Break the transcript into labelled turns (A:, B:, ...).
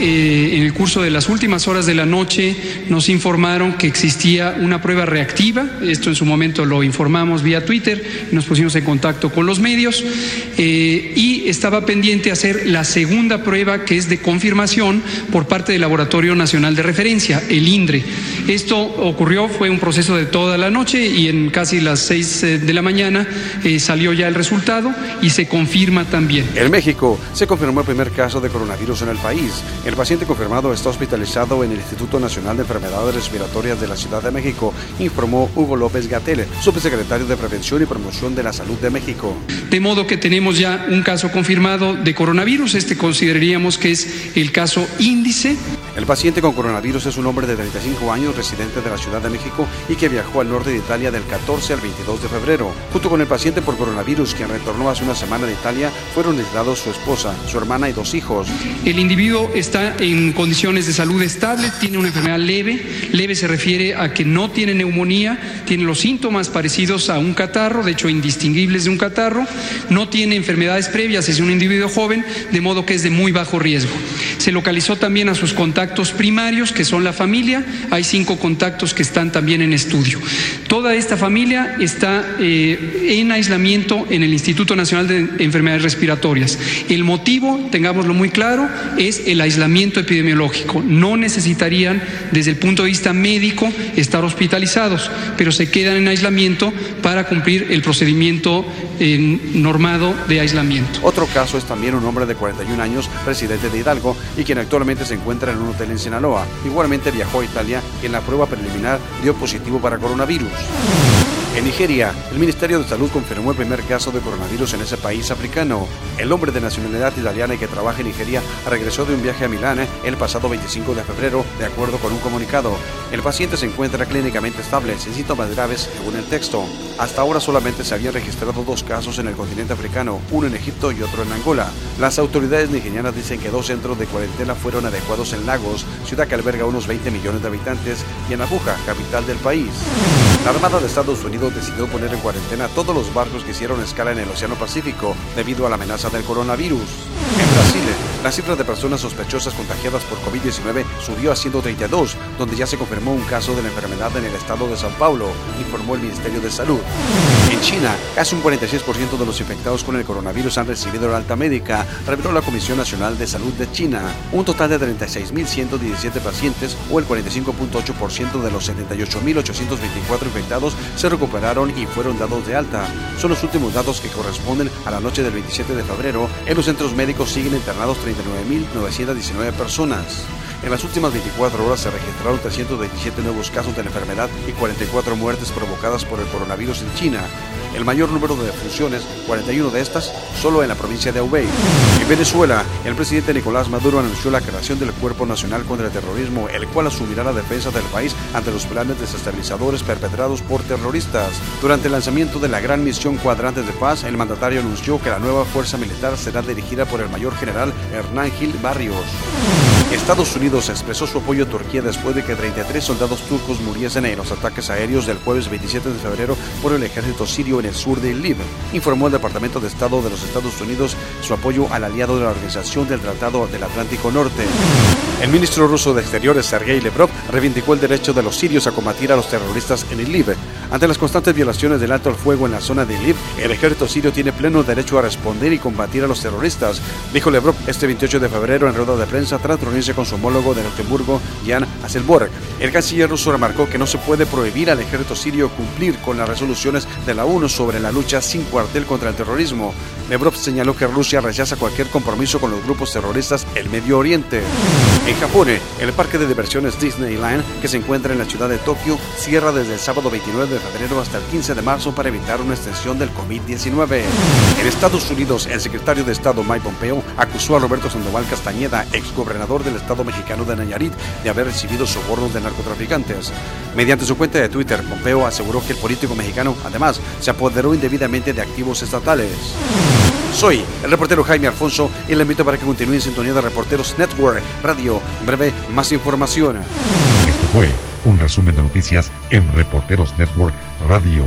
A: eh, en el curso de las últimas horas de la noche nos informaron que existía una prueba reactiva. Esto en su momento lo informamos vía Twitter, nos pusimos en contacto con los medios eh, y estaba pendiente hacer la segunda prueba que es de confirmación por parte del Laboratorio Nacional de Referencia, el INDRE. Esto ocurrió, fue un proceso de toda la noche y en casi las seis eh, de la mañana salió ya el resultado y se confirma también.
B: En México se confirmó el primer caso de coronavirus en el país. El paciente confirmado está hospitalizado en el Instituto Nacional de Enfermedades Respiratorias de la Ciudad de México, informó Hugo López Gatel, subsecretario de Prevención y Promoción de la Salud de México.
A: De modo que tenemos ya un caso confirmado de coronavirus. Este consideraríamos que es el caso índice.
B: El paciente con coronavirus es un hombre de 35 años, residente de la Ciudad de México y que viajó al norte de Italia del 14 al 22 de febrero. Junto con el paciente por coronavirus, quien retornó hace una semana de Italia, fueron aislados su esposa, su hermana y dos hijos.
A: El individuo está en condiciones de salud estable, tiene una enfermedad leve. Leve se refiere a que no tiene neumonía, tiene los síntomas parecidos a un catarro, de hecho indistinguibles de un catarro, no tiene enfermedades previas, es un individuo joven, de modo que es de muy bajo riesgo. Se localizó también a sus contactos primarios, que son la familia, hay cinco contactos que están también en estudio. Toda esta familia está eh, en aislamiento en el Instituto Nacional de Enfermedades Respiratorias. El motivo, tengámoslo muy claro, es el aislamiento epidemiológico. No necesitarían, desde el punto de vista médico, estar hospitalizados, pero se quedan en aislamiento para cumplir el procedimiento eh, normado de aislamiento.
B: Otro caso es también un hombre de 41 años, residente de Hidalgo, y quien actualmente se encuentra en un hotel en Sinaloa. Igualmente viajó a Italia y en la prueba preliminar dio positivo para coronavirus. En Nigeria, el Ministerio de Salud confirmó el primer caso de coronavirus en ese país africano. El hombre de nacionalidad italiana y que trabaja en Nigeria regresó de un viaje a Milán el pasado 25 de febrero, de acuerdo con un comunicado. El paciente se encuentra clínicamente estable, sin síntomas graves, según el texto. Hasta ahora solamente se habían registrado dos casos en el continente africano, uno en Egipto y otro en Angola. Las autoridades nigerianas dicen que dos centros de cuarentena fueron adecuados en Lagos, ciudad que alberga unos 20 millones de habitantes, y en Abuja, capital del país. La Armada de Estados Unidos decidió poner en cuarentena todos los barcos que hicieron escala en el Océano Pacífico debido a la amenaza del coronavirus. En Brasil, la cifra de personas sospechosas contagiadas por COVID-19 subió a 132, donde ya se confirmó un caso de la enfermedad en el estado de Sao Paulo, informó el Ministerio de Salud. En China, casi un 46% de los infectados con el coronavirus han recibido la alta médica, reveló la Comisión Nacional de Salud de China. Un total de 36.117 pacientes, o el 45.8% de los 78.824 infectados, se recuperaron y fueron dados de alta. Son los últimos datos que corresponden a la noche del 27 de febrero. En los centros médicos siguen internados 39.919 personas. En las últimas 24 horas se registraron 327 nuevos casos de la enfermedad y 44 muertes provocadas por el coronavirus en China. El mayor número de defunciones, 41 de estas, solo en la provincia de Hubei. En Venezuela, el presidente Nicolás Maduro anunció la creación del Cuerpo Nacional contra el Terrorismo, el cual asumirá la defensa del país ante los planes desestabilizadores perpetrados por terroristas. Durante el lanzamiento de la gran misión Cuadrantes de Paz, el mandatario anunció que la nueva fuerza militar será dirigida por el mayor general Hernán Gil Barrios. Estados Unidos expresó su apoyo a Turquía después de que 33 soldados turcos muriesen en los ataques aéreos del jueves 27 de febrero por el ejército sirio en el sur de Idlib. Informó el Departamento de Estado de los Estados Unidos su apoyo al aliado de la Organización del Tratado del Atlántico Norte. El ministro ruso de Exteriores, Sergei Lebrov, reivindicó el derecho de los sirios a combatir a los terroristas en Idlib. Ante las constantes violaciones del alto al fuego en la zona de Idlib, el ejército sirio tiene pleno derecho a responder y combatir a los terroristas, dijo Lebrov este 28 de febrero en rueda de prensa tras reunirse con su homólogo de Luxemburgo, Jan Asselborg. El canciller ruso remarcó que no se puede prohibir al ejército sirio cumplir con las resoluciones de la ONU sobre la lucha sin cuartel contra el terrorismo. Lebrov señaló que Rusia rechaza cualquier compromiso con los grupos terroristas en Medio Oriente. En Japón, el parque de diversiones Disneyland, que se encuentra en la ciudad de Tokio, cierra desde el sábado 29 de febrero hasta el 15 de marzo para evitar una extensión del COVID-19. En Estados Unidos, el secretario de Estado Mike Pompeo acusó a Roberto Sandoval Castañeda, exgobernador del Estado mexicano de Nayarit, de haber recibido sobornos de narcotraficantes. Mediante su cuenta de Twitter, Pompeo aseguró que el político mexicano, además, se apoderó indebidamente de activos estatales. Soy el reportero Jaime Alfonso y le invito para que continúe en sintonía de Reporteros Network Radio. En breve, más información.
C: Esto fue Un resumen de noticias en Reporteros Network Radio.